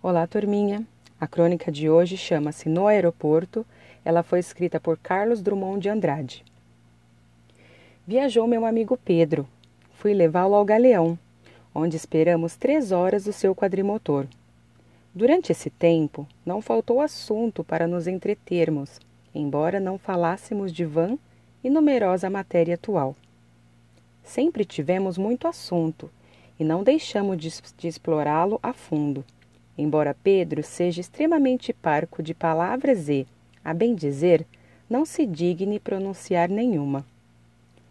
Olá, turminha. A crônica de hoje chama-se No Aeroporto. Ela foi escrita por Carlos Drummond de Andrade. Viajou meu amigo Pedro. Fui levá-lo ao Galeão, onde esperamos três horas o seu quadrimotor. Durante esse tempo, não faltou assunto para nos entretermos, embora não falássemos de vã e numerosa matéria atual. Sempre tivemos muito assunto e não deixamos de, de explorá-lo a fundo embora Pedro seja extremamente parco de palavras e, a bem dizer, não se digne pronunciar nenhuma.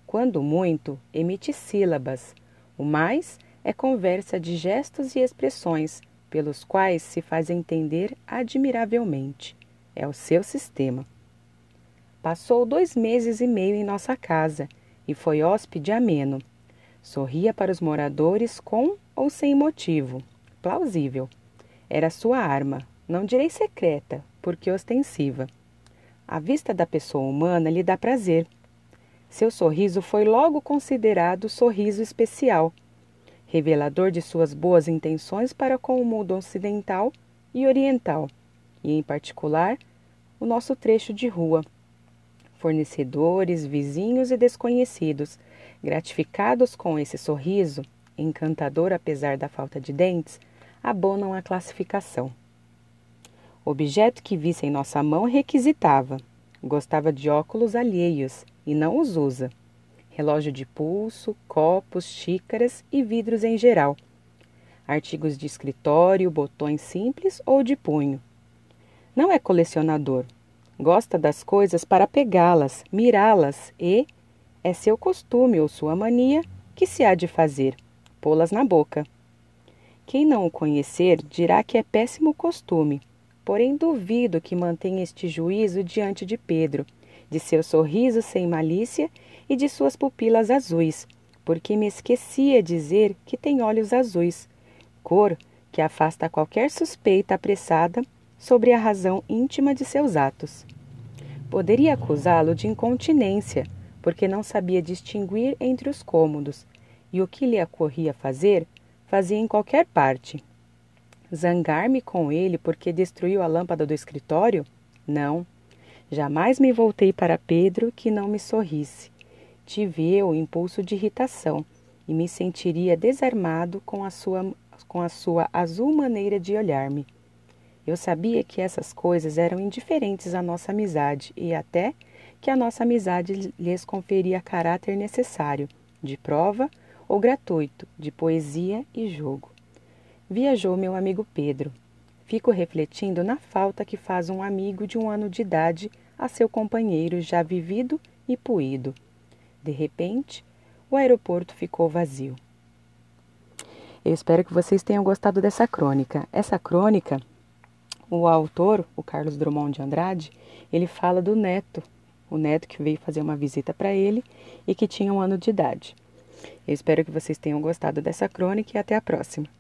Quando muito, emite sílabas, o mais é conversa de gestos e expressões, pelos quais se faz entender admiravelmente. É o seu sistema. Passou dois meses e meio em nossa casa e foi hóspede ameno. Sorria para os moradores com ou sem motivo. Plausível. Era sua arma, não direi secreta, porque ostensiva. A vista da pessoa humana lhe dá prazer. Seu sorriso foi logo considerado sorriso especial, revelador de suas boas intenções para com o mundo ocidental e oriental, e em particular o nosso trecho de rua. Fornecedores, vizinhos e desconhecidos, gratificados com esse sorriso, encantador apesar da falta de dentes, abonam a classificação. O objeto que visse em nossa mão requisitava. Gostava de óculos alheios e não os usa. Relógio de pulso, copos, xícaras e vidros em geral. Artigos de escritório, botões simples ou de punho. Não é colecionador. Gosta das coisas para pegá-las, mirá-las e, é seu costume ou sua mania, que se há de fazer? Pô-las na boca. Quem não o conhecer dirá que é péssimo costume, porém duvido que mantenha este juízo diante de Pedro, de seu sorriso sem malícia e de suas pupilas azuis, porque me esquecia dizer que tem olhos azuis, cor que afasta qualquer suspeita apressada sobre a razão íntima de seus atos. Poderia acusá-lo de incontinência, porque não sabia distinguir entre os cômodos, e o que lhe ocorria fazer fazia em qualquer parte. Zangar-me com ele porque destruiu a lâmpada do escritório? Não. Jamais me voltei para Pedro que não me sorrisse. Tive eu impulso de irritação e me sentiria desarmado com a sua, com a sua azul maneira de olhar-me. Eu sabia que essas coisas eram indiferentes à nossa amizade e até que a nossa amizade lhes conferia caráter necessário, de prova ou gratuito, de poesia e jogo. Viajou meu amigo Pedro. Fico refletindo na falta que faz um amigo de um ano de idade a seu companheiro já vivido e puído. De repente, o aeroporto ficou vazio. Eu espero que vocês tenham gostado dessa crônica. Essa crônica, o autor, o Carlos Drummond de Andrade, ele fala do neto, o neto que veio fazer uma visita para ele e que tinha um ano de idade. Eu espero que vocês tenham gostado dessa crônica e até a próxima.